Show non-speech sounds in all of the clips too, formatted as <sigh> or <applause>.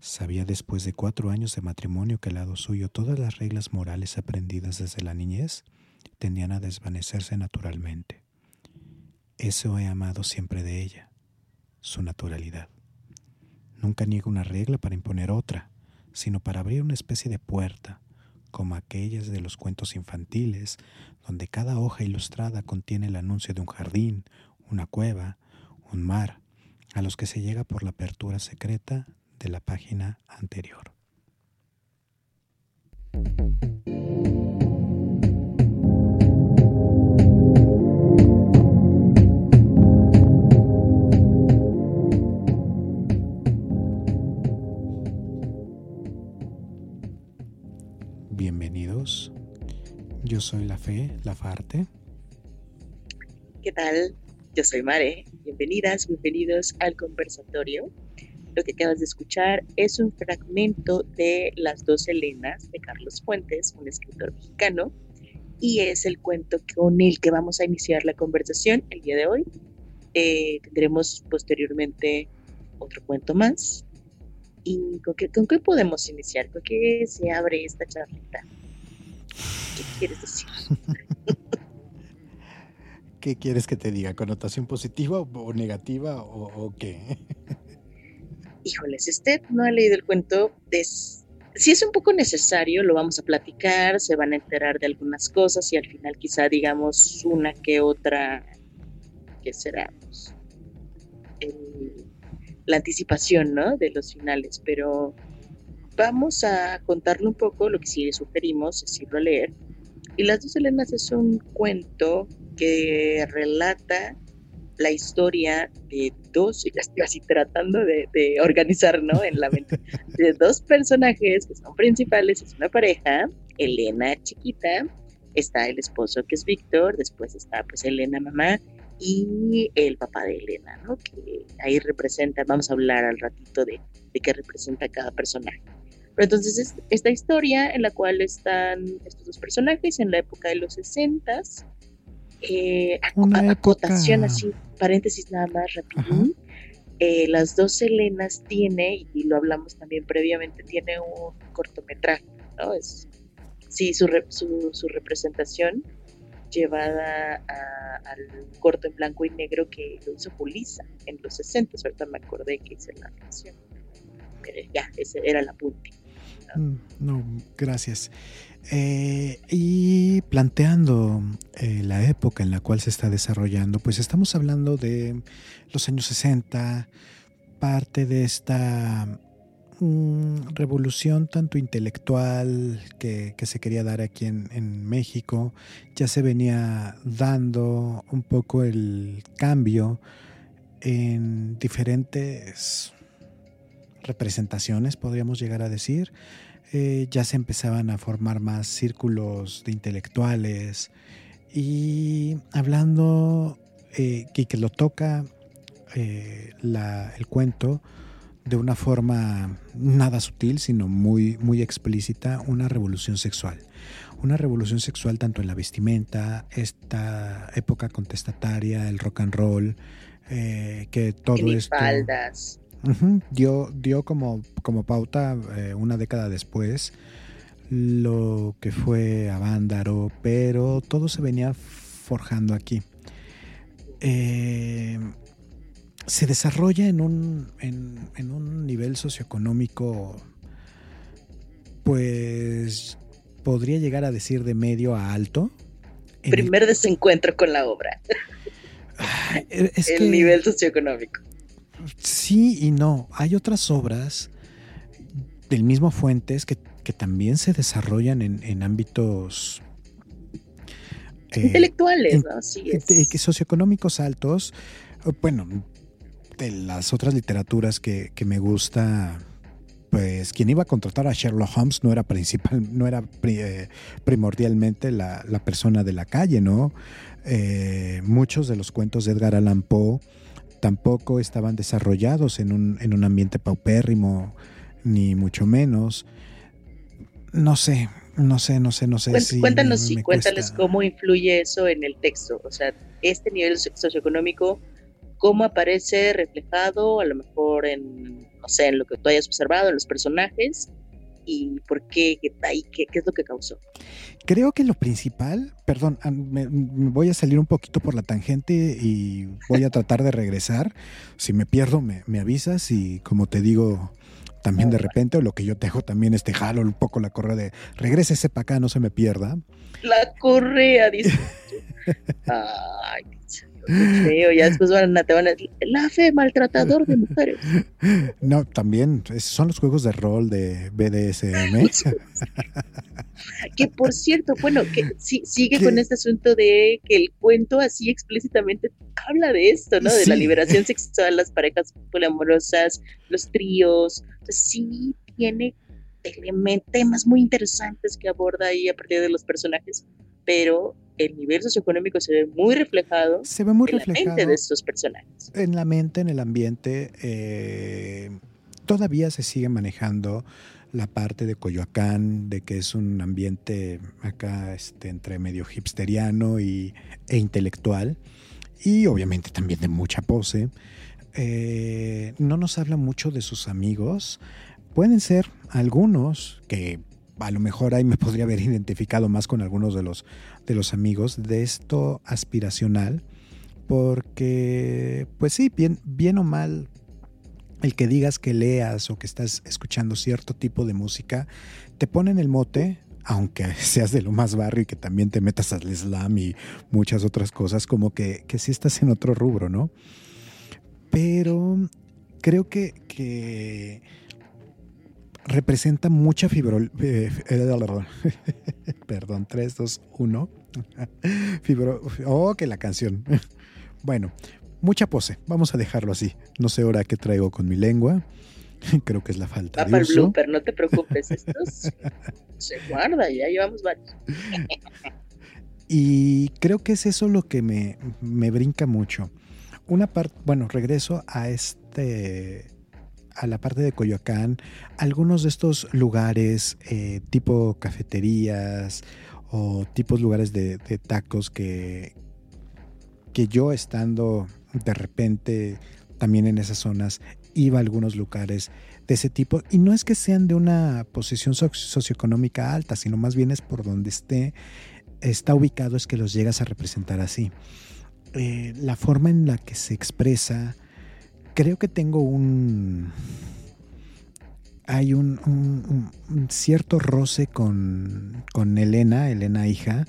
Sabía después de cuatro años de matrimonio que al lado suyo todas las reglas morales aprendidas desde la niñez tendían a desvanecerse naturalmente. Eso he amado siempre de ella, su naturalidad. Nunca niega una regla para imponer otra, sino para abrir una especie de puerta, como aquellas de los cuentos infantiles, donde cada hoja ilustrada contiene el anuncio de un jardín, una cueva, un mar, a los que se llega por la apertura secreta de la página anterior. Bienvenidos. Yo soy La Fe, La Farte. ¿Qué tal? Yo soy Mare. Bienvenidas, bienvenidos al conversatorio. Lo que acabas de escuchar es un fragmento de Las dos Helenas de Carlos Fuentes, un escritor mexicano, y es el cuento con el que vamos a iniciar la conversación el día de hoy. Eh, tendremos posteriormente otro cuento más. ¿Y con qué, podemos iniciar? ¿Con qué se abre esta charlita? ¿Qué quieres decir? <laughs> ¿Qué quieres que te diga? ¿Connotación positiva o negativa o, qué? híjoles, este no ha leído el cuento, si es un poco necesario, lo vamos a platicar, se van a enterar de algunas cosas y al final quizá digamos una que otra, que será pues, la anticipación ¿no? de los finales, pero vamos a contarle un poco lo que sí sugerimos, es irlo a leer. Y Las dos Helenas es un cuento que relata la historia de dos, ya estoy así tratando de, organizar, ¿no? En la mente, <laughs> de dos personajes que son principales, es una pareja, Elena chiquita, está el esposo que es Víctor, después está pues Elena mamá y el papá de Elena, ¿no? Que ahí representa, vamos a hablar al ratito de, de qué representa cada personaje. Pero entonces es esta historia en la cual están estos dos personajes en la época de los 60 eh, Una acotación así, paréntesis nada más rápido. Eh, las dos Helenas tiene, y lo hablamos también previamente, tiene un cortometraje, ¿no? Es, sí, su, su, representación llevada al corto en blanco y negro que lo hizo Julisa en los 60, ahorita me acordé que hice la canción. ya, ese era la punta. Mm, no, gracias. Eh, y planteando eh, la época en la cual se está desarrollando, pues estamos hablando de los años 60, parte de esta mm, revolución tanto intelectual que, se quería dar aquí en, en, México, ya se venía dando un poco el cambio en diferentes representaciones, podríamos llegar a decir. Eh, ya se empezaban a formar más círculos de intelectuales y hablando eh, que lo toca eh, el cuento de una forma nada sutil, sino muy, muy explícita, una revolución sexual. Una revolución sexual tanto en la vestimenta, esta época contestataria, el rock and roll, que todo esto dio, dio como, como pauta eh, una década después lo que fue Avándaro, pero todo se venía forjando aquí. Eh, se desarrolla en un, en, un nivel socioeconómico, pues podría llegar a decir de medio a alto. Primer desencuentro con la obra. el nivel socioeconómico. Sí y no. Hay otras obras del mismo Fuentes que, también se desarrollan en, ámbitos eh, intelectuales, ¿no? Sí, socioeconómicos altos. Bueno, de las otras literaturas que, me gusta, pues quien iba a contratar a Sherlock Holmes no era principal, no era eh, primordialmente la, persona de la calle, ¿no? Eh, muchos de los cuentos de Edgar Allan Poe tampoco estaban desarrollados en un, en un ambiente paupérrimo, ni mucho menos. No sé, no sé, no sé, no sé. Cuéntanos, sí, cuéntales cómo influye eso en el texto. O sea, este nivel socioeconómico, cómo aparece reflejado, a lo mejor en, no sé, en lo que tú hayas observado, en los personajes, y por qué, qué, qué, qué es lo que causó. Creo que lo principal, perdón, me, voy a salir un poquito por la tangente y voy a tratar de regresar. Si me pierdo, me, me avisas y como te digo, también de repente, o lo que yo te hago también es te jalo un poco la correa de regrésese para acá, no se me pierda. La correa, dice. <laughs> Ay, feo, ya después van a, te van a decir, la fe, maltratador de mujeres. <laughs> No, también son los juegos de rol de BDSM. <laughs> que por cierto, bueno, que sí, sigue con este asunto de que el cuento así explícitamente habla de esto, ¿no? De la liberación sexual, las parejas poliamorosas, los tríos. sí tiene temas muy interesantes que aborda ahí a partir de los personajes, pero el nivel socioeconómico se ve muy reflejado se ve muy en reflejado la mente de estos personajes. En la mente, en el ambiente, eh, todavía se sigue manejando la parte de Coyoacán, de que es un ambiente acá este, entre medio hipsteriano y, e intelectual, y obviamente también de mucha pose. Eh, no nos habla mucho de sus amigos. Pueden ser algunos que a lo mejor ahí me <laughs> podría haber identificado más con algunos de los, de los amigos de esto aspiracional, porque, pues sí, bien, bien o mal, el que digas que leas o que estás escuchando cierto tipo de música, te ponen el mote, aunque <laughs> seas de lo más barrio y que también te metas al slam y muchas otras cosas, como que, que sí estás en otro rubro, ¿no? Pero creo que, que representa mucha fibro... Eh, <laughs> perdón, 3, 2, 1. Fibro... Oh, que la canción. <laughs> bueno, mucha pose. Vamos a dejarlo así. No sé ahora qué traigo con mi lengua. <laughs> Creo que es la falta de uso. blooper, no te preocupes. Estos se guarda, ya llevamos varios. y creo que es eso lo que me, me brinca mucho. Una parte, bueno, regreso a este a la parte de Coyoacán, algunos de estos lugares eh, tipo cafeterías o tipos lugares de, tacos que, que yo estando de repente también en esas zonas iba a algunos lugares de ese tipo y no es que sean de una posición socioeconómica alta, sino más bien es por donde esté está ubicado es que los llegas a representar así. Eh, la forma en la que se expresa creo que tengo un... Hay un, cierto roce con, con Elena, Elena hija,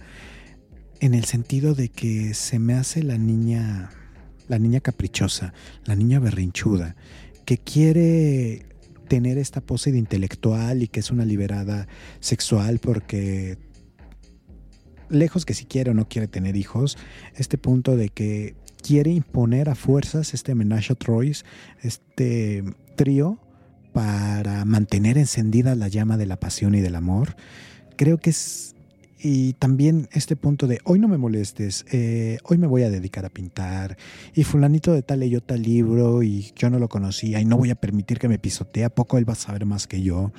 en el sentido de que se me hace la niña, la niña caprichosa, la niña berrinchuda, que quiere tener esta pose de intelectual y que es una liberada sexual porque lejos que si quiere o no quiere tener hijos, este punto de que quiere imponer a fuerzas este menage a trois, este trío, para mantener encendida la llama de la pasión y del amor. Creo que es y también este punto de hoy no me molestes, eh, hoy me voy a dedicar a pintar y fulanito de tal leyó tal libro y yo no lo conocía y no voy a permitir que me pisotee, a poco él va a saber más que yo.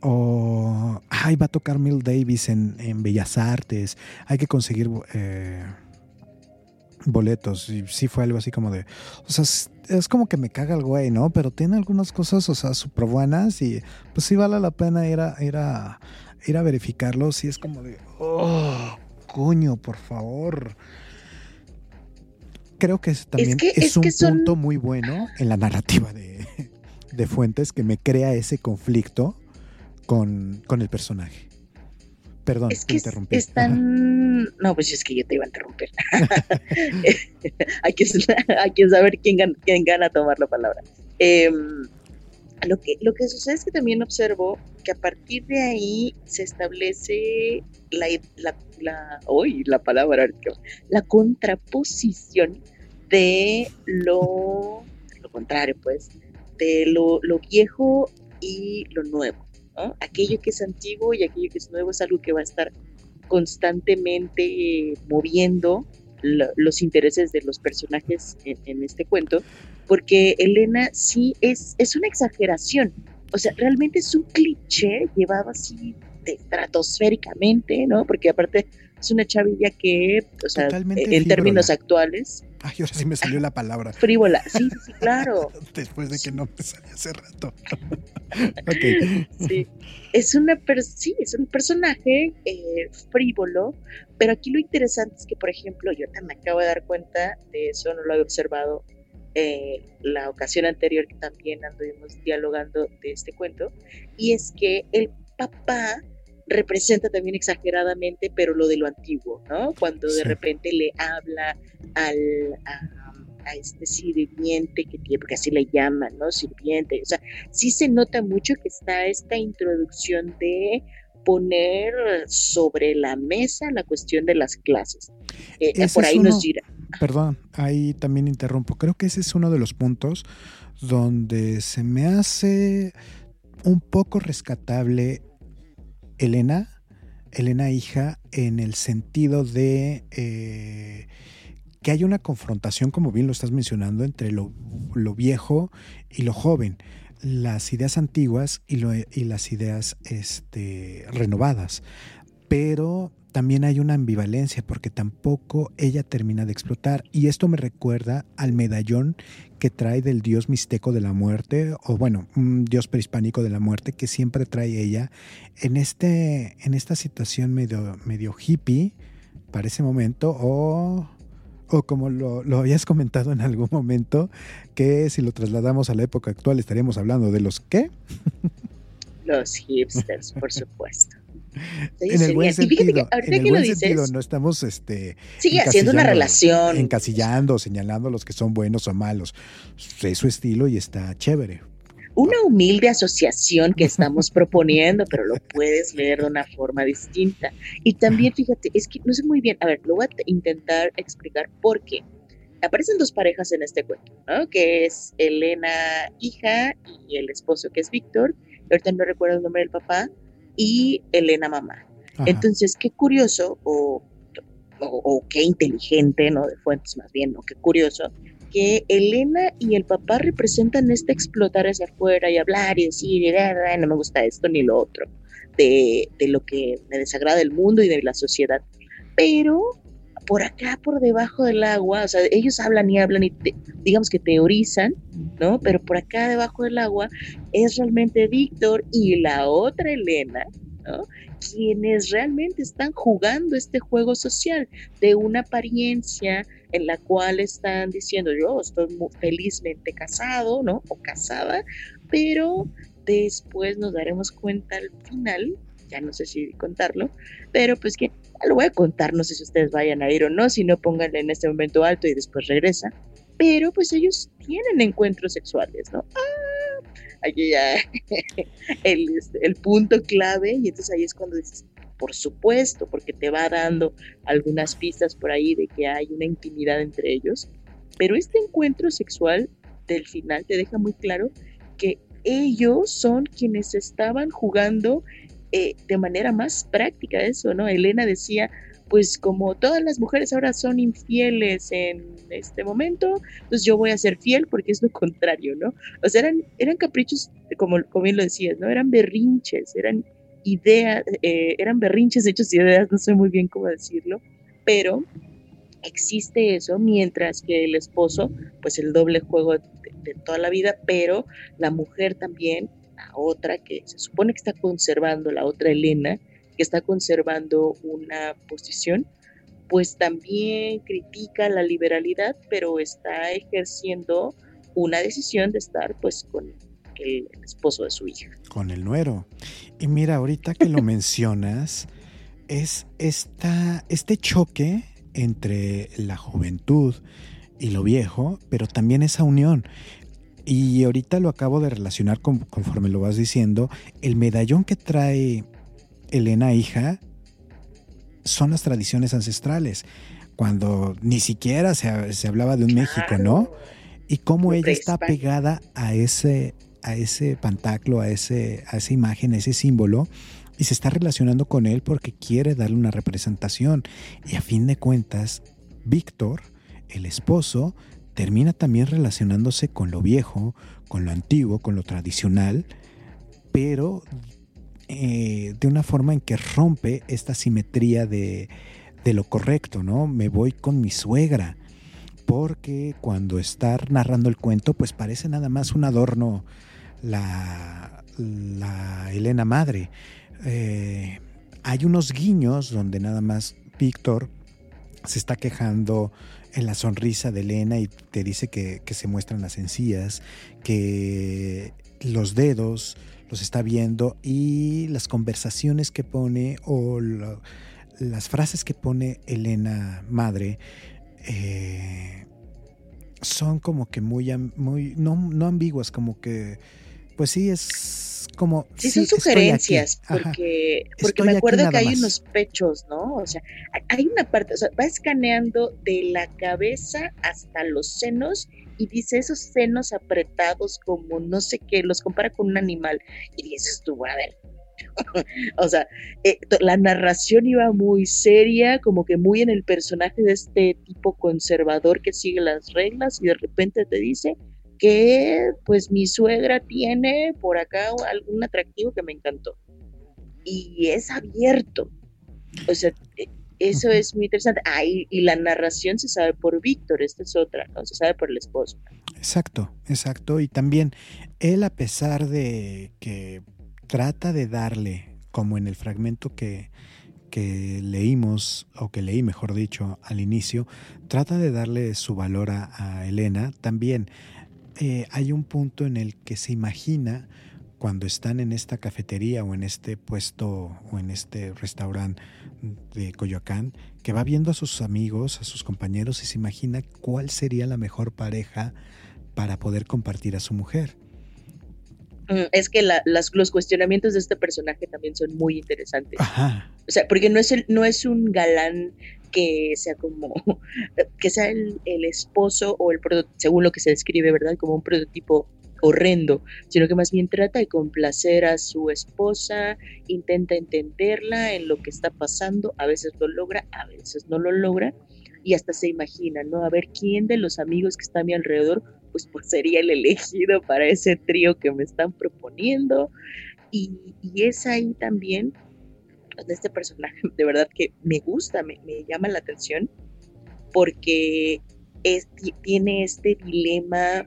O, ay, va a tocar Mill Davis en, Bellas Artes, hay que conseguir... Eh, boletos. Y sí fue algo así como de. O sea, es, como que me caga el güey, ¿no? Pero tiene algunas cosas, o sea, súper buenas y pues sí vale la pena ir a, ir a, ir a verificarlo. Sí es como de. ¡Oh! Coño, por favor. Creo que también es, un punto muy bueno en la narrativa de, <laughs> de Fuentes que me crea ese conflicto con, con el personaje. Perdón, es que interrumpí. Están... No, pues es que yo te iba a interrumpir. <laughs> hay, que, <laughs> hay, que, saber quién gana, quién gana tomar la palabra. Em, lo, que, lo que sucede es que también observo que a partir de ahí se establece la, la, la, uy, la palabra, la contraposición de lo, lo contrario, pues, de lo, lo viejo y lo nuevo. Aquello que es antiguo y aquello que es nuevo es algo que va a estar constantemente moviendo los intereses de los personajes en, este cuento, porque Elena sí es, es una exageración, o sea, realmente es un cliché llevado así estratosféricamente, ¿no? Porque aparte es una chavilla que, o sea, en términos actuales. Ay, ahora sí me salió la palabra. Frívola, sí, sí, claro. <laughs> Después de que no me salió hace rato. <laughs> Sí, es, una sí, es un personaje eh, frívolo, pero aquí lo interesante es que, por ejemplo, yo también me acabo de dar cuenta de eso, no lo había observado eh, la ocasión anterior que también anduvimos dialogando de este cuento, y es que el papá representa también exageradamente, pero lo de lo antiguo, ¿no? Cuando de repente le habla al, a, este sirviente que tiene, porque así le llaman, ¿no? Sirviente, o sea, sí se nota mucho que está esta introducción de poner sobre la mesa la cuestión de las clases. Eh, por ahí nos dirá. Perdón, ahí también interrumpo. Creo que ese es uno de los puntos donde se me hace un poco rescatable Elena, Elena hija, en el sentido de eh, que hay una confrontación, como bien lo estás mencionando, entre lo, viejo y lo joven, las ideas antiguas y, y las ideas este, renovadas. Pero también hay una ambivalencia porque tampoco ella termina de explotar. Y esto me recuerda al medallón que trae del dios mixteco de la muerte, o bueno, un dios prehispánico de la muerte que siempre trae ella en, este, en esta situación medio, medio hippie para ese momento, o, o como lo, lo habías comentado en algún momento, que si lo trasladamos a la época actual estaríamos hablando de los qué? Los hipsters, por supuesto en el buen sentido, en el buen sentido, no estamos este sigue haciendo una relación encasillando, señalando los que son buenos o malos. Es su estilo y está chévere. Una humilde asociación que estamos <laughs> proponiendo, pero lo puedes leer de una forma distinta. Y también, fíjate, es que no sé muy bien, a ver, lo voy a intentar explicar por qué. Aparecen dos parejas en este cuento, ¿no? Que es Elena, hija, y el esposo, que es Víctor. Ahorita no recuerdo el nombre del papá, y Elena mamá. Entonces, qué curioso o, o, qué inteligente, ¿no? De fuentes más bien, ¿no? Qué curioso que Elena y el papá representan este explotar hacia afuera y hablar y decir, no me gusta esto ni lo otro, de, de lo que me desagrada el mundo y de la sociedad. Pero por acá, por debajo del agua, o sea, ellos hablan y hablan y digamos que teorizan, ¿no? Pero por acá debajo del agua es realmente Víctor y la otra Elena, ¿no? Quienes realmente están jugando este juego social de una apariencia en la cual están diciendo yo estoy felizmente casado, ¿no? O casada, pero después nos daremos cuenta al final, ya no sé si contarlo, pero pues que lo voy a contar, no sé si ustedes vayan a ir o no, si no pónganle en este momento alto y después regresa. Pero pues ellos tienen encuentros sexuales, ¿no? Ah, aquí ya <laughs> el, este, el punto clave y entonces ahí es cuando dices, por supuesto, porque te va dando algunas pistas por ahí de que hay una intimidad entre ellos. Pero este encuentro sexual del final te deja muy claro que ellos son quienes estaban jugando eh, de manera más práctica eso, ¿no? Elena decía, pues como todas las mujeres ahora son infieles en este momento, pues yo voy a ser fiel porque es lo <laughs> contrario, ¿no? O sea, eran, eran caprichos, como, como bien lo decías, ¿no? Eran berrinches, eran ideas, eh, eran berrinches hechos ideas, no sé muy bien cómo decirlo, pero existe eso, mientras que el esposo, pues el doble juego de toda la vida, pero la mujer también otra que se supone que está conservando, la otra Elena, que está conservando una posición, pues también critica la liberalidad, pero está ejerciendo una decisión de estar pues con el esposo de su hija. Con el nuero. Y mira, ahorita que lo <laughs> mencionas, es esta, este choque entre la juventud y lo viejo, pero también esa unión. Y ahorita lo acabo de relacionar conforme lo vas diciendo. El medallón que trae Elena hija son las tradiciones ancestrales, cuando ni siquiera se, se hablaba de un México, ¿no? Y cómo ella está pegada a ese, a ese pantaclo, a, ese, a esa imagen, a ese símbolo, y se está relacionando con él porque quiere darle una representación. Y a fin de cuentas, Víctor, el esposo, termina también relacionándose con lo viejo, con lo antiguo, con lo tradicional, pero eh, de una forma en que rompe esta simetría de, de lo correcto, ¿no? Me voy con mi suegra, porque cuando está narrando el cuento, pues parece nada más un adorno la, la Elena madre. Eh, hay unos guiños donde nada más Víctor se está quejando en la sonrisa de Elena y te dice que, se muestran las encías, que los dedos los está viendo y las conversaciones que pone o las frases que pone Elena madre eh, son como que muy, muy no, no ambiguas, como que pues sí es como... Sí, son sugerencias, porque, porque me acuerdo que hay unos pechos, ¿no? O sea, hay una parte, o sea, va escaneando de la cabeza hasta los senos y dice esos senos apretados como no sé qué, los compara con un animal y dices tú, a ver, <laughs> o sea, eh, la narración iba muy seria, como que muy en el personaje de este tipo conservador que sigue las reglas y de repente te dice, que pues mi suegra tiene por acá algún atractivo que me encantó. Y es abierto. O sea, e, eso es muy interesante. Ah, y, la narración se sabe por Víctor, esta es otra, ¿no? Se sabe por el esposo. Exacto, exacto. Y también él, a pesar de que trata de darle, como en el fragmento que, que leímos, o que leí mejor dicho al inicio, trata de darle su valor a, a Elena, también eh, hay un punto en el que se imagina cuando están en esta cafetería o en este puesto o en este restaurante de Coyoacán, que va viendo a sus amigos, a sus compañeros y se imagina cuál sería la mejor pareja para poder compartir a su mujer. Es que los cuestionamientos de este personaje también son muy interesantes. O sea, porque no es, el, no es un galán que sea como, <laughs> que sea el, esposo o el según lo que se describe, ¿verdad? Como un prototipo horrendo, sino que más bien trata de complacer a su esposa, intenta entenderla en lo que está pasando, a veces lo logra, a veces no lo logra, y hasta se imagina, ¿no? A ver quién de los amigos que está a mi alrededor, pues, pues sería el elegido para ese trío que me están proponiendo, y, y es ahí también de este personaje, de verdad que me gusta, me, llama la atención, porque es, tiene este dilema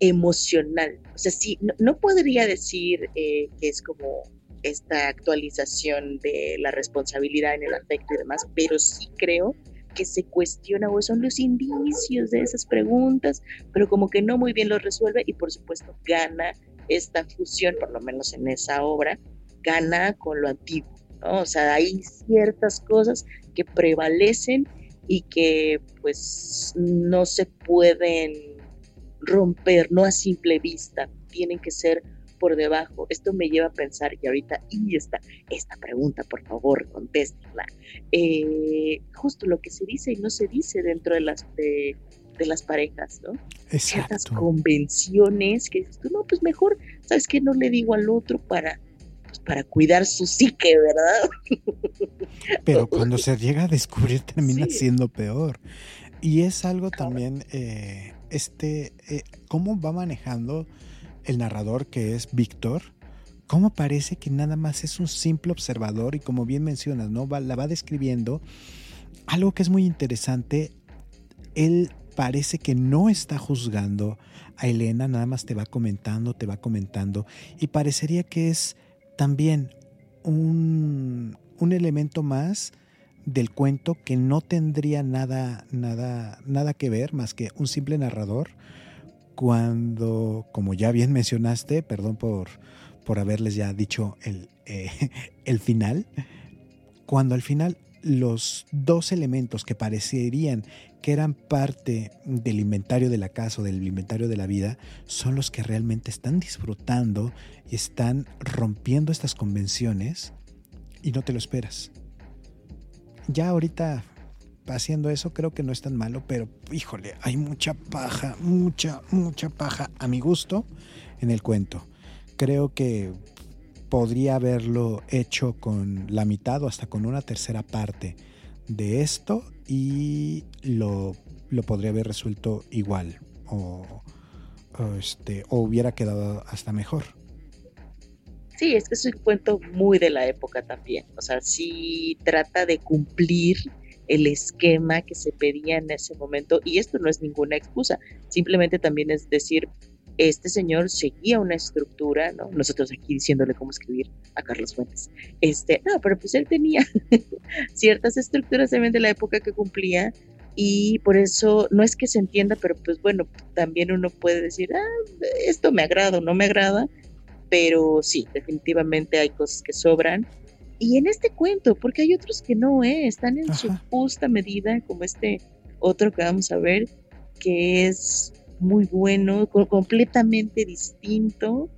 emocional. O sea, sí, no, podría decir eh, que es como esta actualización de la responsabilidad en el afecto y demás, pero sí creo que se cuestiona o son los indicios de esas preguntas, pero como que no muy bien lo resuelve y por supuesto gana esta fusión, por lo menos en esa obra, gana con lo antiguo. O sea, hay ciertas cosas que prevalecen y que pues no se pueden romper, no a simple vista, tienen que ser por debajo. Esto me lleva a pensar, y ahorita, y esta, esta pregunta, por favor, contéstenla. Eh, justo lo que se dice y no se dice dentro de las, de, las parejas, ¿no? Exacto. Ciertas convenciones que dices tú, no, pues mejor, ¿sabes qué? No le digo al otro para para cuidar su psique, ¿verdad? <laughs> Pero cuando se llega a descubrir termina siendo peor. Y es algo también, eh, este, eh, cómo va manejando el narrador que es Víctor, cómo parece que nada más es un simple observador y como bien mencionas, ¿no? la va describiendo. Algo que es muy interesante, él parece que no está juzgando a Elena, nada más te va comentando, te va comentando y parecería que es también un, elemento más del cuento que no tendría nada, nada, nada que ver más que un simple narrador cuando, como ya bien mencionaste, perdón por, por haberles ya dicho el, eh, <laughs> el final, cuando al final los dos elementos que parecerían que eran parte del inventario de la casa o del inventario de la vida son los que realmente están disfrutando y están rompiendo estas convenciones y no te lo esperas. Ya ahorita haciendo eso creo que no es tan malo, pero híjole, hay mucha paja, mucha, mucha paja a mi gusto en el cuento. Creo que podría haberlo hecho con la mitad o hasta con una tercera parte de esto y lo, lo podría haber resuelto igual o, este, o hubiera quedado hasta mejor. Sí, es que es un cuento muy de la época también. O sea, sí trata de cumplir el esquema que se pedía en ese momento y esto no es ninguna excusa, simplemente también es decir, este señor seguía una estructura, ¿no? Nosotros aquí diciéndole cómo escribir a Carlos Fuentes. Este, no, pero pues él tenía <laughs> ciertas estructuras también de la época que cumplía y por eso no es que se entienda, pero pues bueno, también uno puede decir, ah, esto me agrada o no me agrada, pero sí, definitivamente hay cosas que sobran. Y en este cuento, porque hay otros que no, ¿eh? están en su justa medida, como este otro que vamos a ver, que es muy bueno, completamente distinto.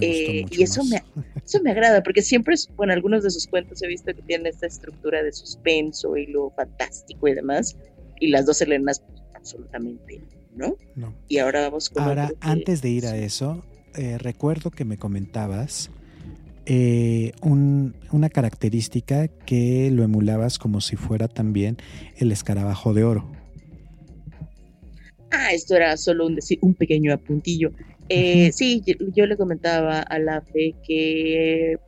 Eh, y eso me, <laughs> eso me agrada, porque siempre, bueno, algunos de sus cuentos he visto que tienen esta estructura de suspenso y lo fantástico y demás, y las dos Helenas, pues, absolutamente no. no. Y ahora vamos con. Ahora, antes de ir a eso, eh, recuerdo que me comentabas eh, una característica que lo emulabas como si fuera también el escarabajo de oro. Ah, esto era solo un, un pequeño apuntillo. Eh, sí, yo, le comentaba a la fe que,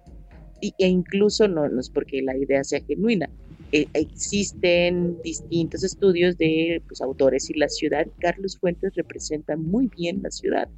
e incluso no, no es porque la idea sea genuina, eh, existen distintos estudios de pues, autores y la ciudad. Carlos Fuentes representa muy bien la ciudad.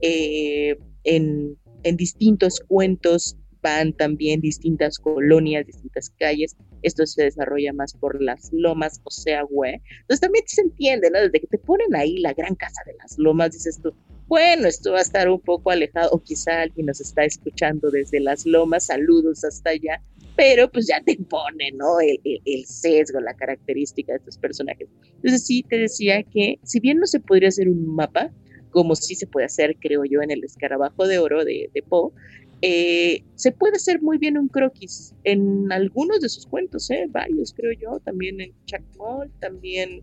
Eh, en, en distintos cuentos van también distintas colonias, distintas calles. Esto se desarrolla más por las lomas, o sea, güey. Entonces también se entiende, ¿no? Desde que te ponen ahí la gran casa de las lomas, dices tú, bueno, esto va a estar un poco alejado, o quizá alguien nos está escuchando desde las lomas, saludos hasta allá, pero pues ya te pone, ¿no? El, el, sesgo, la característica de estos personajes. Entonces sí, te decía que si bien no se podría hacer un mapa, como sí se puede hacer, creo yo, en el escarabajo de oro de, de Poe, eh, se puede hacer muy bien un croquis en algunos de sus cuentos, ¿eh? varios creo yo, también en Chuck Moll, también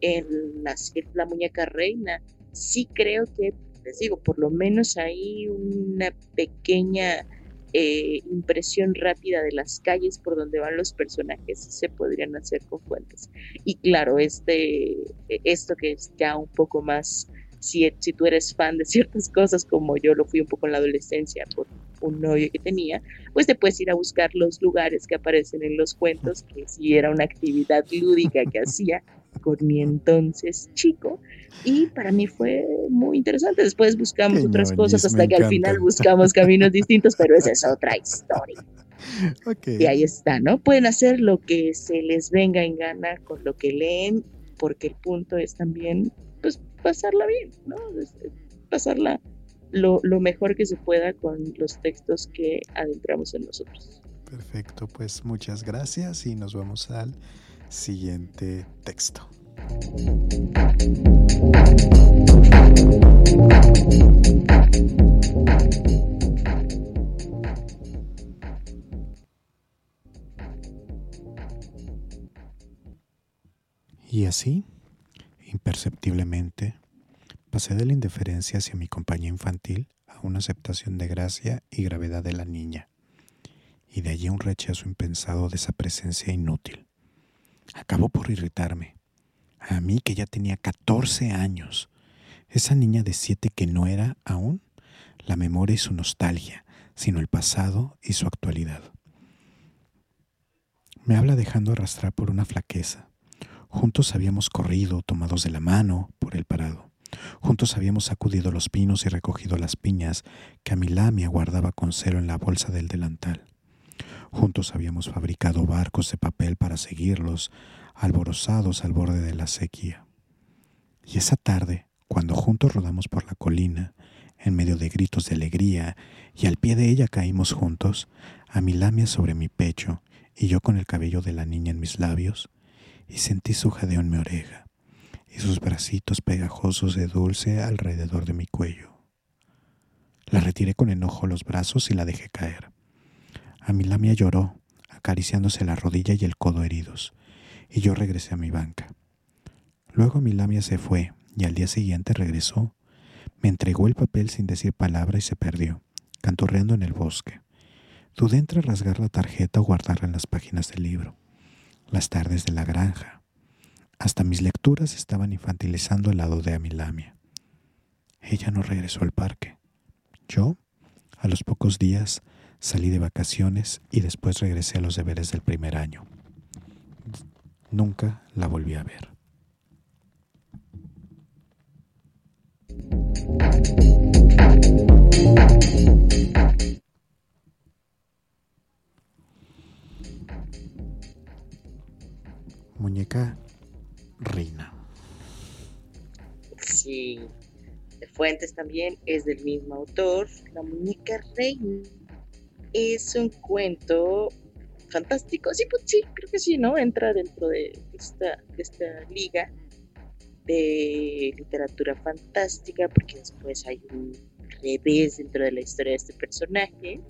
en la, muñeca reina. Sí creo que, les digo, por lo menos hay una pequeña eh, impresión rápida de las calles por donde van los personajes se podrían hacer con fuentes. Y claro, este, esto que es ya un poco más si, si, tú eres fan de ciertas cosas, como yo lo fui un poco en la adolescencia por un novio que tenía, pues te puedes ir a buscar los lugares que aparecen en los cuentos, que si era una actividad lúdica que hacía con mi entonces chico, y para mí fue muy interesante. Después buscamos otras cosas hasta que al final buscamos caminos distintos, pero esa es otra historia. Y ahí está, ¿no? Pueden hacer lo que se les venga en gana con lo que leen, porque el punto es también, pues, pasarla bien, ¿no? Pasarla lo, mejor que se pueda con los textos que adentramos en nosotros. Perfecto, pues muchas gracias y nos vamos al siguiente texto. Y así, imperceptiblemente, Pasé de la indiferencia hacia mi compañía infantil a una aceptación de gracia y gravedad de la niña, y de allí un rechazo impensado de esa presencia inútil. Acabó por irritarme. A mí que ya tenía 14 años, esa niña de siete que no era aún la memoria y su nostalgia, sino el pasado y su actualidad. Me habla dejando arrastrar por una flaqueza. Juntos habíamos corrido, tomados de la mano, por el parado. Juntos habíamos sacudido los pinos y recogido las piñas que a mi lamia guardaba con celo en la bolsa del delantal. Juntos habíamos fabricado barcos de papel para seguirlos, alborozados al borde de la sequía. Y esa tarde, cuando juntos rodamos por la colina, en medio de gritos de alegría, y al pie de ella caímos juntos, a mi lamia sobre mi pecho y yo con el cabello de la niña en mis labios, y sentí su jadeo en mi oreja y sus bracitos pegajosos de dulce alrededor de mi cuello. La retiré con enojo los brazos y la dejé caer. A mi lamia lloró, acariciándose la rodilla y el codo heridos, y yo regresé a mi banca. Luego mi lamia se fue y al día siguiente regresó. Me entregó el papel sin decir palabra y se perdió, canturreando en el bosque. Dudé entre rasgar la tarjeta o guardarla en las páginas del libro. Las tardes de la granja, hasta mis lecturas estaban infantilizando el lado de Amilamia. Ella no regresó al parque. Yo, a los pocos días, salí de vacaciones y después regresé a los deberes del primer año. Nunca la volví a ver. Muñeca Reina. Sí, de Fuentes también es del mismo autor. La Muñeca Reina es un cuento fantástico. Sí, pues sí, creo que sí, ¿no? Entra dentro de esta, esta liga de literatura fantástica, porque después hay un revés dentro de la historia de este personaje.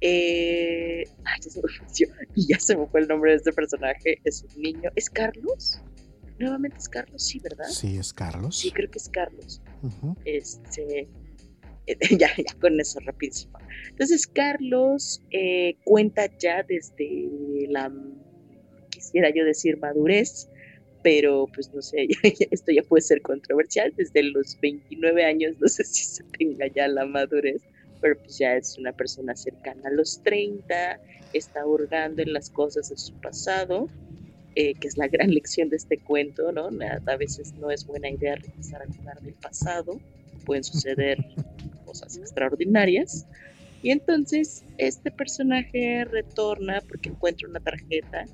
Eh, ay, ya se me <laughs> y ya se me fue el nombre de este personaje. Es un niño. ¿Es Carlos? Nuevamente es Carlos, sí, ¿verdad? Sí, es Carlos. Sí, creo que es Carlos. Este. <laughs> ya, ya con eso rapidísimo. Entonces, Carlos eh, cuenta ya desde la, quisiera yo decir, madurez, pero pues no sé, <laughs> esto ya puede ser controversial. Desde los 29 años, no sé si se tenga ya la madurez, pero pues ya es una persona cercana a los 30, está hurgando en las cosas de su pasado, eh, que es la gran <laughs> lección de este cuento, ¿no? A veces no es buena idea regresar a jugar del pasado, pueden suceder <laughs> cosas extraordinarias. Y entonces este personaje retorna porque encuentra una tarjeta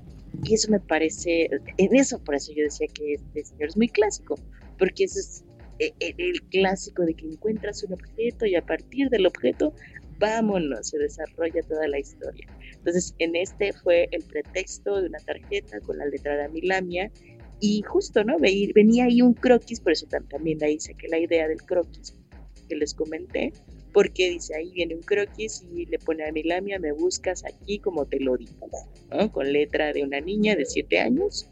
y eso me parece, en eso por eso yo decía que este señor es muy clásico, porque ese es el, clásico de que encuentras un objeto y a partir del objeto, vámonos, se desarrolla toda la historia. Entonces, en este fue el pretexto de una tarjeta con la letra de Amilamia y justo, ¿no? Venía ahí un croquis, por eso también ahí saqué la idea del croquis que les comenté, porque dice ahí viene un croquis y le pone a Milamia, me buscas aquí como te lo dibujo, con letra de una niña de 7 años.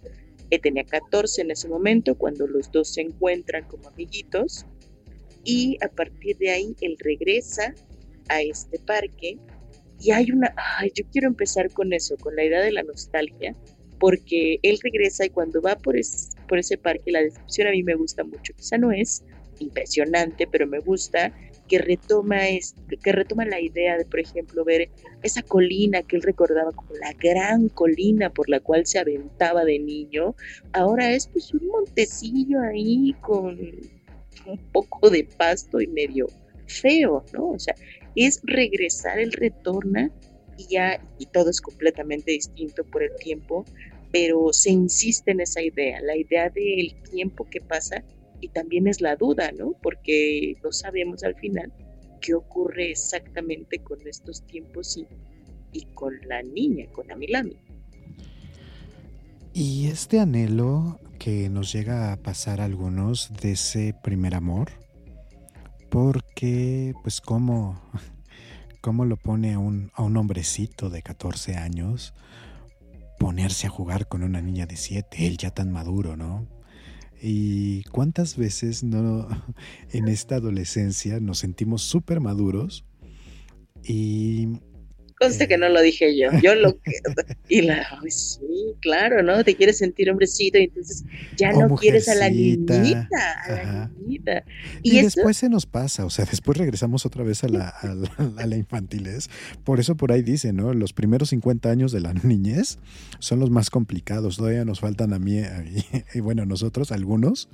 Que tenía 14 en ese momento cuando los dos se encuentran como amiguitos y a partir de ahí él regresa a este parque y hay una, ay, yo quiero empezar con eso, con la idea de la nostalgia, porque él regresa y cuando va por, por ese parque, la descripción a mí me gusta mucho, quizá no es impresionante, pero me gusta que retoma, este, que retoma la idea de, por ejemplo, ver esa colina que él recordaba como la gran colina por la cual se aventaba de niño, ahora es pues un montecillo ahí con un poco de pasto y medio feo, ¿no? O sea, es regresar, él retorna y ya, y todo es completamente distinto por el tiempo, pero se insiste en esa idea, la idea del tiempo que pasa y también es la duda, ¿no? Porque no sabemos al final qué ocurre exactamente con estos tiempos y, y con la niña, con Amilami. Y este anhelo que nos llega a pasar a algunos de ese primer amor, porque pues cómo, <laughs> cómo lo pone a un, a un hombrecito de 14 años ponerse a jugar con una niña de 7, él ya tan maduro, ¿no? Y cuántas veces no en esta adolescencia nos sentimos súper maduros y Conste que no lo dije yo, yo lo. Y la, sí, claro, ¿no? Te quieres sentir hombrecito y entonces ya no quieres a la niñita, a la niñita. Y, después se nos pasa, o sea, después regresamos otra vez a la, a, la, infantilez. Por eso por ahí dice, ¿no? Los primeros 50 años de la <laughs> niñez son los más complicados, todavía nos faltan a mí, <laughs> y bueno, a nosotros, algunos,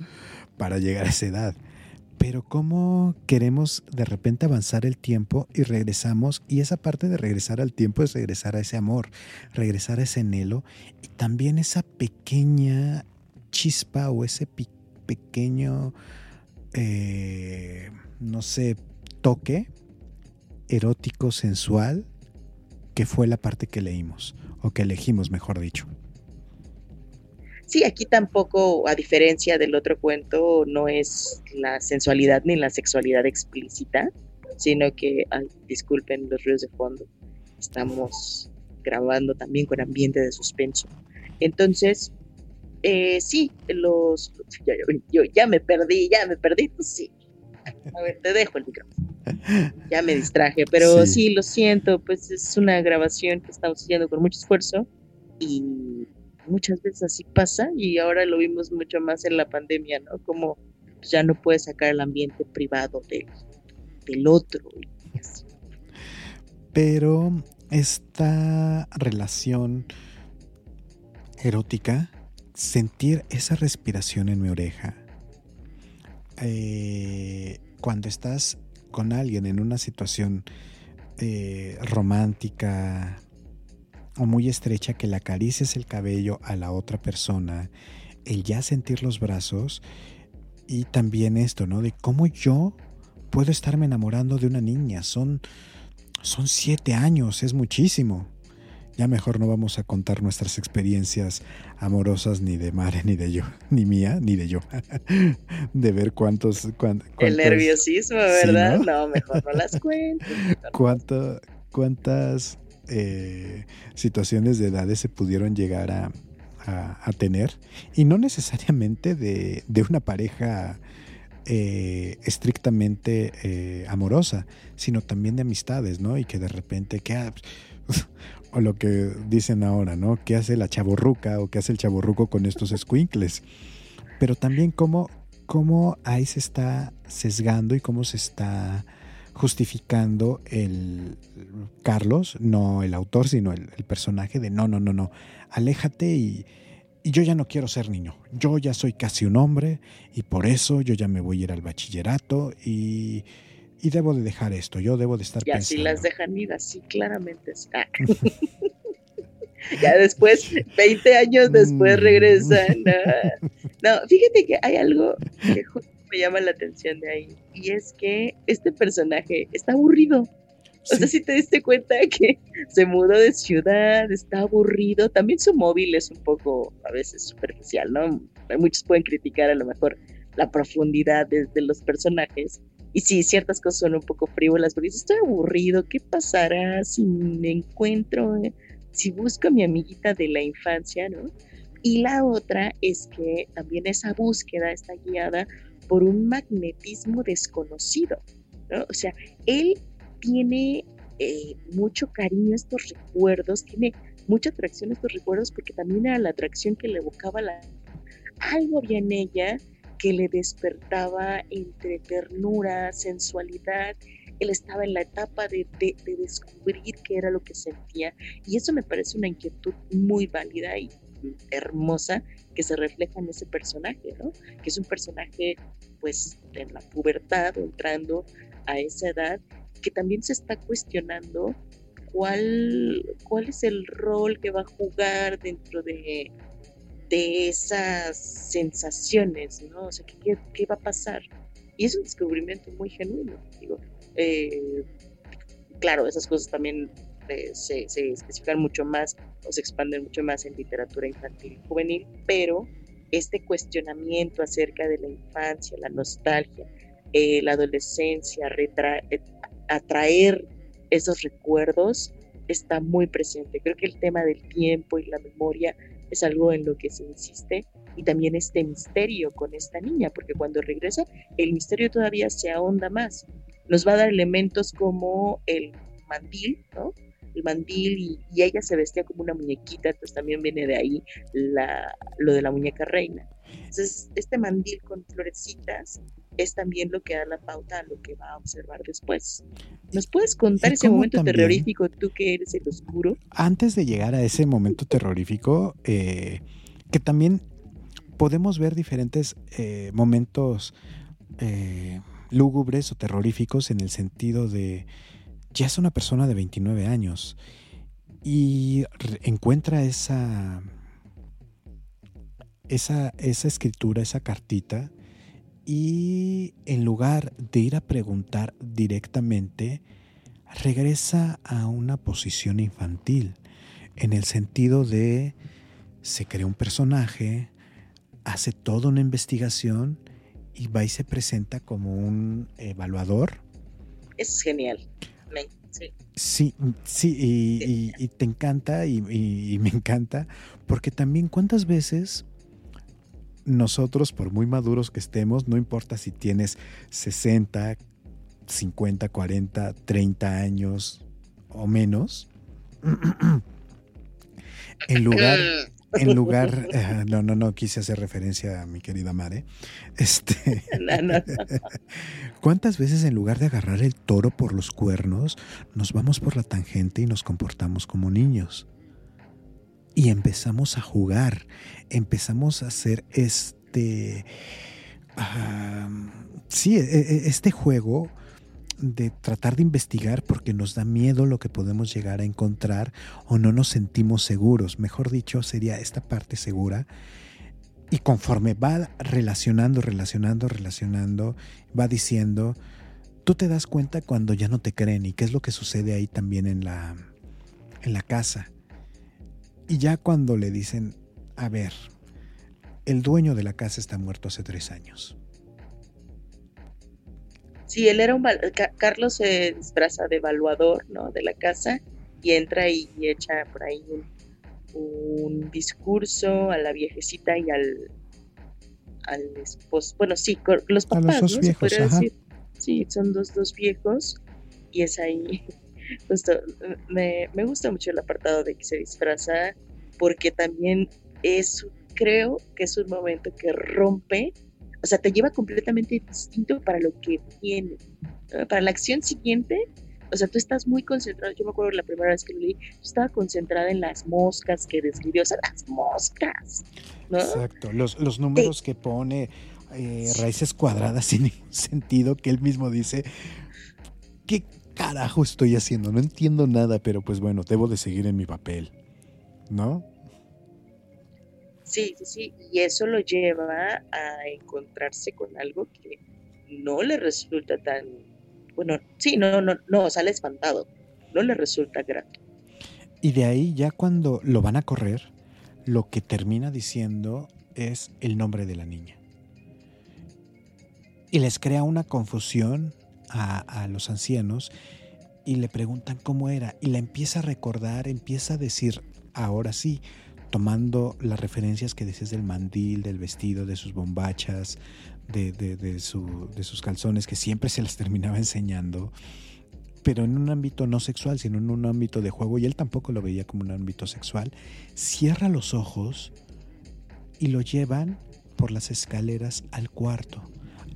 para llegar a esa edad pero cómo queremos de repente avanzar el tiempo y regresamos, y esa parte de regresar al tiempo es regresar a ese amor, regresar a ese anhelo y también esa pequeña chispa o ese pequeño, eh, no sé, toque erótico, sensual, que fue la parte que leímos, o que elegimos, mejor dicho. Sí, aquí tampoco, a diferencia del otro cuento, no es la sensualidad ni la sexualidad explícita, sino que, disculpen los ruidos de fondo, estamos grabando también con ambiente de suspenso. Entonces, eh, sí, los... Yo, ya me perdí, ya me perdí, pues sí. A ver, te dejo el micrófono. Ya me distraje, pero sí. sí, lo siento, pues es una grabación que estamos haciendo con mucho esfuerzo y muchas veces así pasa y ahora lo vimos mucho más en la pandemia, ¿no? Como ya no puedes sacar el ambiente privado del, del otro. pero esta relación erótica, sentir esa respiración en mi oreja, eh, cuando estás con alguien en una situación eh, romántica o muy estrecha, que le acarices el cabello a la otra persona, el ya sentir los brazos y también esto, ¿no? De cómo yo puedo estarme enamorando de una niña. Son, son siete años, es muchísimo. Ya mejor no vamos a contar nuestras experiencias amorosas ni de Mare, ni de yo, <laughs> ni mía, ni de yo. <laughs> de ver cuántos... El nerviosismo, ¿verdad? ¿no? mejor no las cuento. <laughs> ¿Cuánto, ¿Cuántas eh, situaciones de edades se pudieron llegar a, a, tener? Y no necesariamente de, de una pareja eh, estrictamente eh, amorosa, sino también de amistades, ¿no? Y que de repente, ¿qué, <laughs> o lo que dicen ahora, ¿no? ¿Qué hace la chaborruca o qué hace el chaborruco con estos squinkles? Pero también cómo, cómo ahí se está sesgando y cómo se está justificando el Carlos, no el autor, sino el, el personaje de no, no, no, no, aléjate y, y yo ya no quiero ser niño, yo ya soy casi un hombre y por eso yo ya me voy a ir al bachillerato y, y debo de dejar esto, yo debo de estar y así las dejan ir, así claramente está. <laughs> ya después, 20 años después mm. regresan. No, fíjate que hay algo que me llama la atención de ahí y es que este personaje está aburrido. O sea, si te diste cuenta que <laughs> se mudó de ciudad, está aburrido. También su móvil es un poco, a veces, superficial, ¿no? Muchos pueden criticar a lo mejor la profundidad de, los personajes. Y sí, ciertas cosas son un poco frívolas, dices, estoy aburrido, ¿qué pasará si me encuentro, eh? si busco a mi amiguita de la infancia, ¿no? Y la otra es que también esa búsqueda está guiada por un magnetismo desconocido, ¿no? O sea, él tiene eh, mucho cariño estos recuerdos, tiene mucha atracción a estos recuerdos porque también era la atracción que le evocaba la... algo había en ella que le despertaba entre ternura, sensualidad. Él estaba en la etapa de, de, descubrir qué era lo que sentía y eso me parece una inquietud muy válida y hermosa que se refleja en ese personaje, ¿no? Que es un personaje pues en la pubertad entrando a esa edad que también se está cuestionando cuál, cuál es el rol que va a jugar dentro de, de esas sensaciones, ¿no? O sea, ¿qué, ¿qué, va a pasar? Y es un descubrimiento muy genuino, digo. Eh, claro, esas cosas también eh, se, se, especifican mucho más o se expanden mucho más en literatura infantil y juvenil, pero este cuestionamiento acerca de la infancia, la nostalgia, eh, la adolescencia, retra atraer esos recuerdos está muy presente. Creo que el tema del tiempo y la memoria es algo en lo que se insiste y también este misterio con esta niña, porque cuando regresa el misterio todavía se ahonda más. Nos va a dar elementos como el mandil, ¿no? El mandil y, ella se vestía como una muñequita, entonces también viene de ahí la, lo de la muñeca reina. Entonces, este mandil con florecitas es también lo que da la pauta a lo que va a observar después. ¿Nos puedes contar ese momento terrorífico, tú que eres el oscuro? Antes de llegar a ese momento terrorífico, eh, que también podemos ver diferentes eh, momentos eh, lúgubres o terroríficos en el sentido de, ya es una persona de 29 años y encuentra esa, esa, esa escritura, esa cartita, y en lugar de ir a preguntar directamente, regresa a una posición infantil, en el sentido de se crea un personaje, hace toda una investigación y va y se presenta como un evaluador. Es genial. Sí, sí, y, te encanta y, y, me encanta, porque también cuántas veces nosotros, por muy maduros que estemos, no importa si tienes 60, 50, 40, 30 años o menos, <clears throat> en lugar, <clears throat> en lugar, eh, no, no, no quise hacer referencia a mi querida Mare. <laughs> Este, <laughs> ¿Cuántas veces en lugar de agarrar el toro por los cuernos, nos vamos por la tangente y nos comportamos como niños? Y empezamos a jugar, empezamos a hacer este, sí, e, e, este juego de tratar de investigar porque nos da miedo lo que podemos llegar a encontrar o no nos sentimos seguros. Mejor dicho, sería esta parte segura. Y conforme va relacionando, relacionando, relacionando, va diciendo, tú te das cuenta cuando ya no te creen y qué es lo que sucede ahí también en la, en la casa. Y ya cuando le dicen, a ver, el dueño de la casa está muerto hace tres años Sí, él era un... Carlos se disfraza de evaluador, ¿no? De la casa y entra y echa por ahí un, discurso a la viejecita y al, al esposo. Bueno, sí, los papás, ¿no? se podría decir. Sí, son dos, dos viejos y es ahí. <laughs> Justo, me, me gusta mucho el apartado de que se disfraza porque también es, creo que es un momento que rompe o sea, te lleva completamente distinto para lo que viene. Para la acción siguiente, o sea, tú estás muy concentrado. Yo me acuerdo la primera vez que lo leí, yo estaba concentrada en las moscas que describió, o sea, las moscas. Exacto, los, los números que pone, eh, raíces cuadradas <laughs> sin ningún sentido, que él mismo dice, ¿qué carajo estoy haciendo? No entiendo nada, pero pues bueno, debo de seguir en mi papel, ¿no? Sí, sí, sí, y eso lo lleva a encontrarse con algo que no le resulta tan, bueno, sí, no, no, no, sale espantado, no le resulta grato. Y de ahí ya cuando lo van a correr, lo que termina diciendo es el nombre de la niña. Y les crea una confusión a, a los ancianos y le preguntan cómo era y la empieza a recordar, empieza a decir, ahora sí, tomando las referencias que dices del mandil, del vestido, de sus bombachas, de, sus calzones, que siempre se las <laughs> terminaba enseñando, pero en un ámbito no sexual, sino en un ámbito de juego, y él tampoco lo veía como un ámbito sexual, cierra los ojos y lo llevan por las escaleras al cuarto,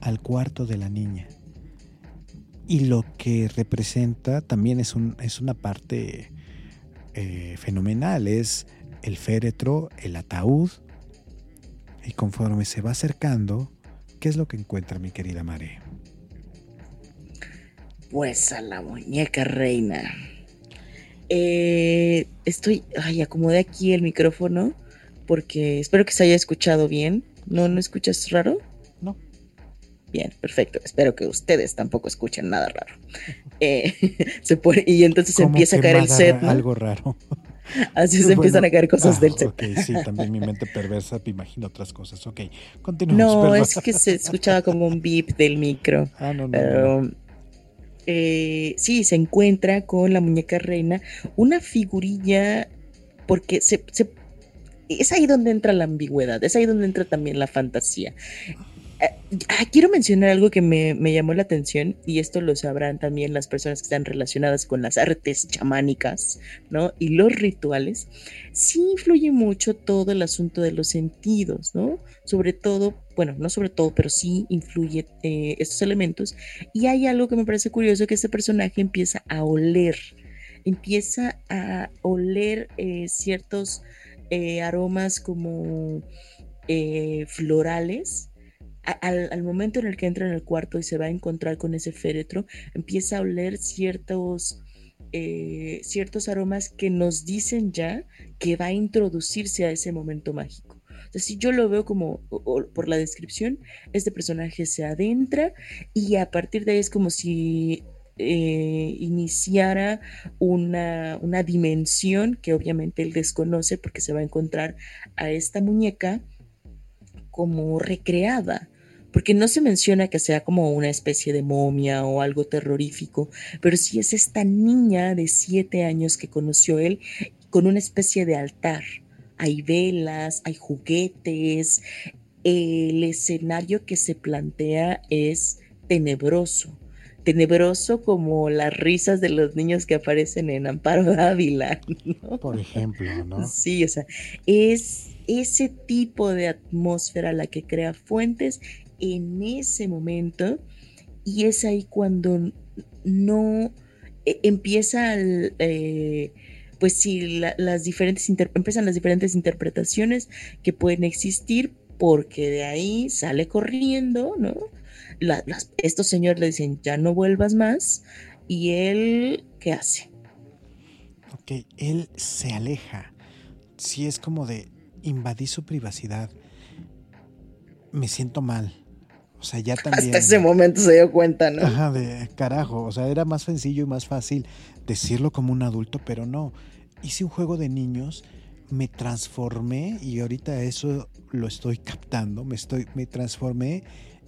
al cuarto de la niña. Y lo que representa también es, un, es una parte eh, fenomenal, es el féretro, el ataúd, y conforme se va acercando, ¿qué es lo que encuentra mi querida Mare? Pues a la muñeca reina. Eh, estoy, ay, acomodé aquí el micrófono porque espero que se haya escuchado bien. ¿No, no escuchas raro? No. Bien, perfecto. Espero que ustedes tampoco escuchen nada raro. Eh, <laughs> se y entonces empieza a caer el set. Algo raro. <laughs> Así se empiezan a caer cosas del set. Ok, sí, también mi mente perversa me imagino otras cosas. Ok, continuamos. No, es que se escuchaba como un beep del micro. <laughs> Ah, no, no. Eh, sí, se encuentra con la muñeca reina una figurilla, porque se, se, es ahí donde entra la ambigüedad, es ahí donde entra también la fantasía. Eh, ah, quiero mencionar algo que me, llamó la atención y esto lo sabrán también las personas que están relacionadas con las artes chamánicas, ¿no? Y los rituales. Sí influye mucho todo el asunto de los sentidos, ¿no? Sobre todo, bueno, no sobre todo, pero sí influye eh, estos elementos. Y hay algo que me parece curioso, que este personaje empieza a oler, empieza a oler eh, ciertos aromas como florales al, momento en el que entra en el cuarto y se va a encontrar con ese féretro, empieza a oler ciertos, eh, ciertos aromas que nos dicen ya que va a introducirse a ese momento mágico. O si yo lo veo como, por la descripción, este personaje se adentra y a partir de ahí es como si eh, iniciara una, una, dimensión que obviamente él desconoce porque se va a encontrar a esta muñeca como recreada porque no se menciona que sea como una especie de momia o algo terrorífico, pero sí es esta niña de siete años que conoció él con una especie de altar. Hay velas, hay juguetes, el escenario que se plantea es tenebroso. tenebroso como las risas de los niños que aparecen en Amparo <laughs> Dávila. Por ejemplo, ¿no? Sí, o sea, es ese tipo de atmósfera la que crea Fuentes en ese momento y es ahí cuando no e, empieza eh, pues sí, las diferentes empiezan las diferentes interpretaciones que pueden existir porque de ahí sale corriendo, ¿no? estos señores le dicen, ya no vuelvas más, y él, ¿qué hace? Ok, él se aleja. Si es como de invadir su privacidad, me siento mal. Sea, ya también. Hasta ese momento se dio cuenta, ¿no? Ajá, de carajo. O sea, era más sencillo y más fácil decirlo como un adulto, pero no. Hice un juego de niños, me transformé y ahorita eso lo estoy captando. Me, estoy, me transformé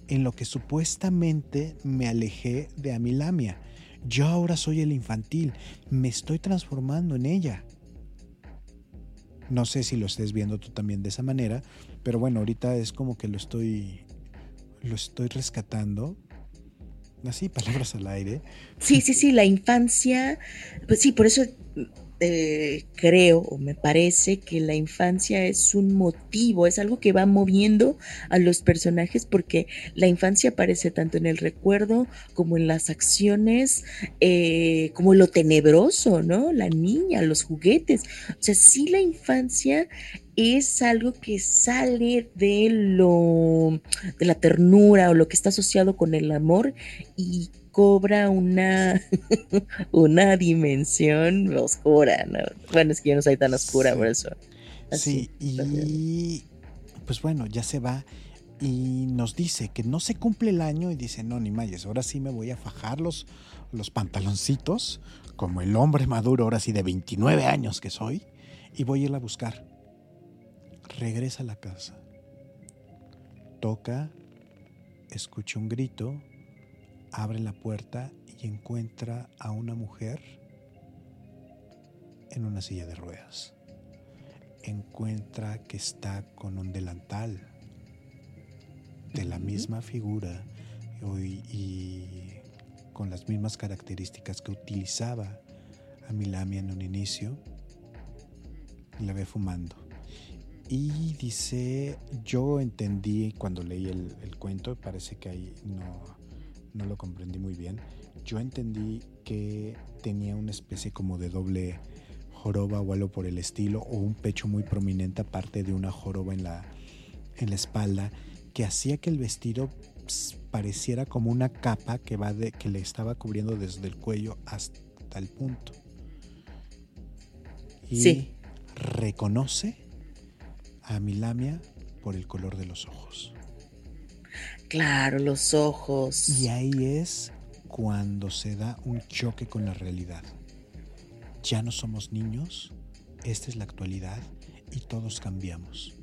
en lo que supuestamente me alejé de Amilamia. Yo ahora soy el infantil, me estoy transformando en ella. No sé si lo estés viendo tú también de esa manera, pero bueno, ahorita es como que lo estoy lo estoy rescatando. Así, palabras al aire. Sí, sí, sí, la infancia, pues sí, por eso eh, creo o me parece que la infancia es un motivo, es algo que va moviendo a los personajes porque la infancia aparece tanto en el recuerdo como en las acciones, eh, como lo tenebroso, ¿no? La niña, los juguetes. O sea, sí la infancia es algo que sale de lo de la ternura o lo que está asociado con el amor y cobra una, <laughs> una dimensión oscura, ¿no? Bueno, es que yo no soy tan oscura por eso. sí, y pues bueno, ya se va y nos dice que no se cumple el año y dice, no, ni mayes, ahora sí me voy a fajar los, los pantaloncitos, como el hombre maduro, ahora sí de 29 años que soy, y voy a ir a buscar. Regresa a la casa. Toca, escucha un grito, abre la puerta y encuentra a una mujer en una silla de ruedas. Encuentra que está con un delantal de la misma figura y, con las mismas características que utilizaba a Milamia en un inicio. la ve fumando. Y dice, yo entendí cuando leí el, el cuento, parece que ahí no, no lo comprendí muy bien. Yo entendí que tenía una especie como de doble joroba o algo por el estilo, o un pecho muy prominente aparte de una joroba en la, en la espalda, que hacía que el vestido pareciera como una capa que, va de, que le estaba cubriendo desde el cuello hasta el punto. Y sí. reconoce a Milamia por el color de los ojos. Claro, los ojos. Y ahí es cuando se da un choque con la realidad. Ya no somos niños, esta es la actualidad y todos cambiamos.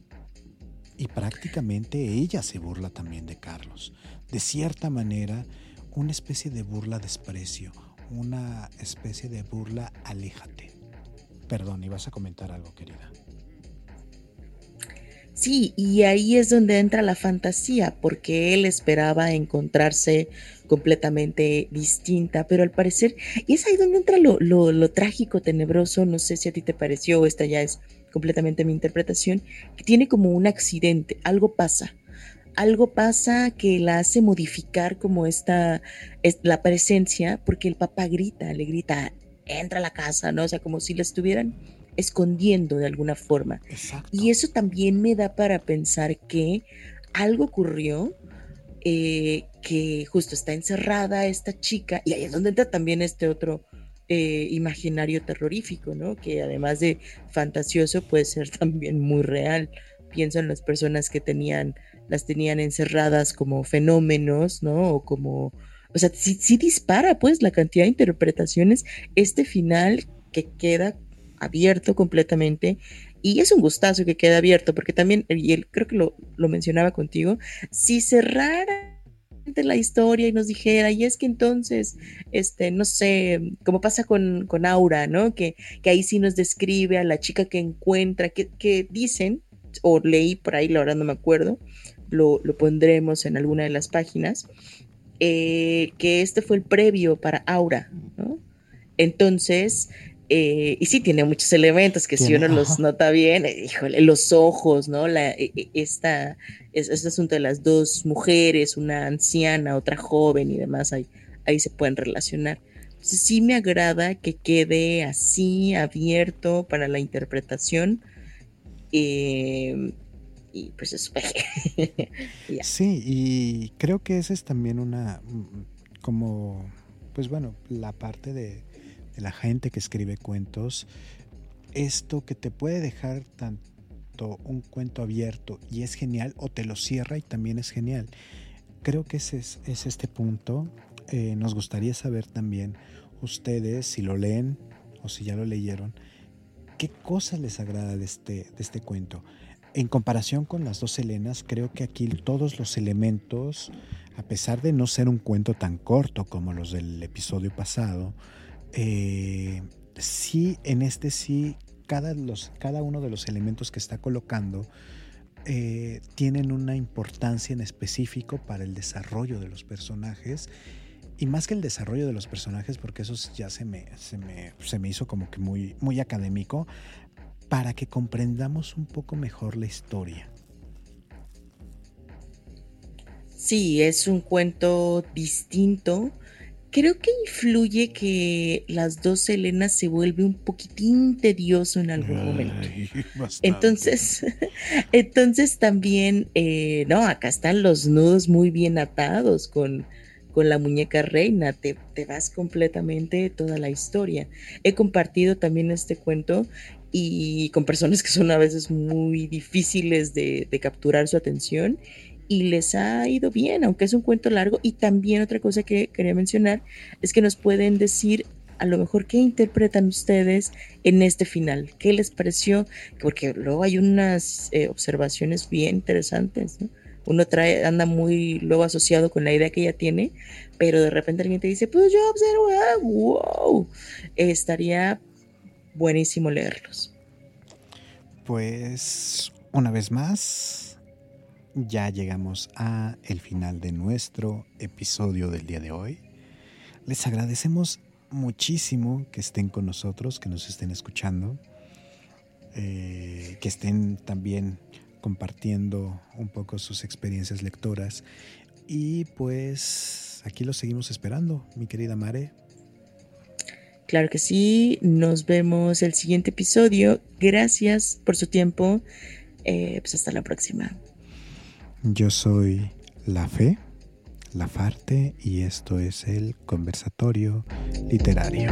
Y prácticamente ella se burla también de Carlos. De cierta manera, una especie de burla desprecio, una especie de burla aléjate. Perdón, ibas a comentar algo, querida. Sí, y ahí es donde entra la fantasía, porque él esperaba encontrarse completamente distinta, pero al parecer, y es ahí donde entra lo, lo, trágico, tenebroso, no sé si a ti te pareció, esta ya es completamente mi interpretación, que tiene como un accidente, algo pasa, algo pasa que la hace modificar como esta, la presencia, porque el papá grita, le grita, entra a la casa, ¿no? O sea, como si la estuvieran escondiendo de alguna forma. Y eso también me da para pensar que algo ocurrió, eh, que justo está encerrada esta chica, y ahí es donde entra también este otro eh, imaginario terrorífico, ¿no? Que además de fantasioso puede ser <laughs> también muy real. Pienso en las personas que tenían, las tenían encerradas como fenómenos, ¿no? O como, o sea, sí dispara pues la cantidad de interpretaciones, este final que queda abierto completamente y es un gustazo que quede abierto porque también, y él creo que lo, mencionaba contigo, si cerrara la historia y nos dijera, y es que entonces, este, no sé, como pasa con, con Aura, ¿no? Que, que, ahí sí nos describe a la chica que encuentra, que, que dicen, o leí por ahí, la verdad no me acuerdo, lo, lo, pondremos en alguna de las páginas, eh, que este fue el previo para Aura. Entonces, eh, y sí tiene muchos elementos que si uno los nota bien, eh, híjole, los ojos, ¿no? La, esta, este asunto de las dos mujeres, una anciana, otra joven y demás, ahí, ahí se pueden relacionar. Entonces sí me agrada que quede así, abierto para la interpretación. y pues eso. <laughs> Sí, y creo que esa es también una, mm, como, pues bueno, la parte de, la gente que escribe cuentos, esto que te puede dejar tanto un cuento abierto y es genial, o te lo cierra y también es genial. Creo que ese es, este punto. Eh, nos gustaría saber también ustedes, si lo leen o si ya lo leyeron, qué cosas les agrada de este, de este cuento. En comparación con las dos Helenas, creo que aquí todos los elementos, a pesar de no ser un cuento tan corto como los del episodio pasado, eh, sí, en este sí, cada, los, cada uno de los elementos que está colocando eh, tienen una importancia en específico para el desarrollo de los personajes. Y más que el desarrollo de los personajes, porque eso ya se me, se me, se me hizo como que muy, muy académico, para que comprendamos un poco mejor la historia. Sí, es un cuento distinto. Creo que influye que las dos Helenas se vuelve un poquitín tedioso en algún momento. <laughs> Entonces, <laughs> entonces también, eh, no, acá están los nudos muy bien atados con, con la muñeca reina, te, te, vas completamente toda la historia. He compartido también este cuento y con personas que son a veces muy difíciles de, capturar su atención y les ha ido bien, aunque es un cuento largo. Y también otra cosa que quería mencionar es que nos pueden decir a lo mejor qué interpretan ustedes en este final, qué les pareció, porque luego hay unas eh, observaciones bien interesantes. Uno trae, anda muy luego asociado con la idea que ella tiene, pero de repente alguien te dice, pues yo observo, ah, wow, estaría buenísimo leerlos. Pues una vez más, ya llegamos a el final de nuestro episodio del día de hoy. Les agradecemos muchísimo que estén con nosotros, que nos estén escuchando, eh, que estén también compartiendo un poco sus experiencias lectoras. Y pues aquí los seguimos esperando, mi querida Mare. Claro que sí, nos vemos el siguiente episodio. Gracias por su tiempo. Eh, pues hasta la próxima. Yo soy La Fe, La Farte, y esto es el conversatorio literario.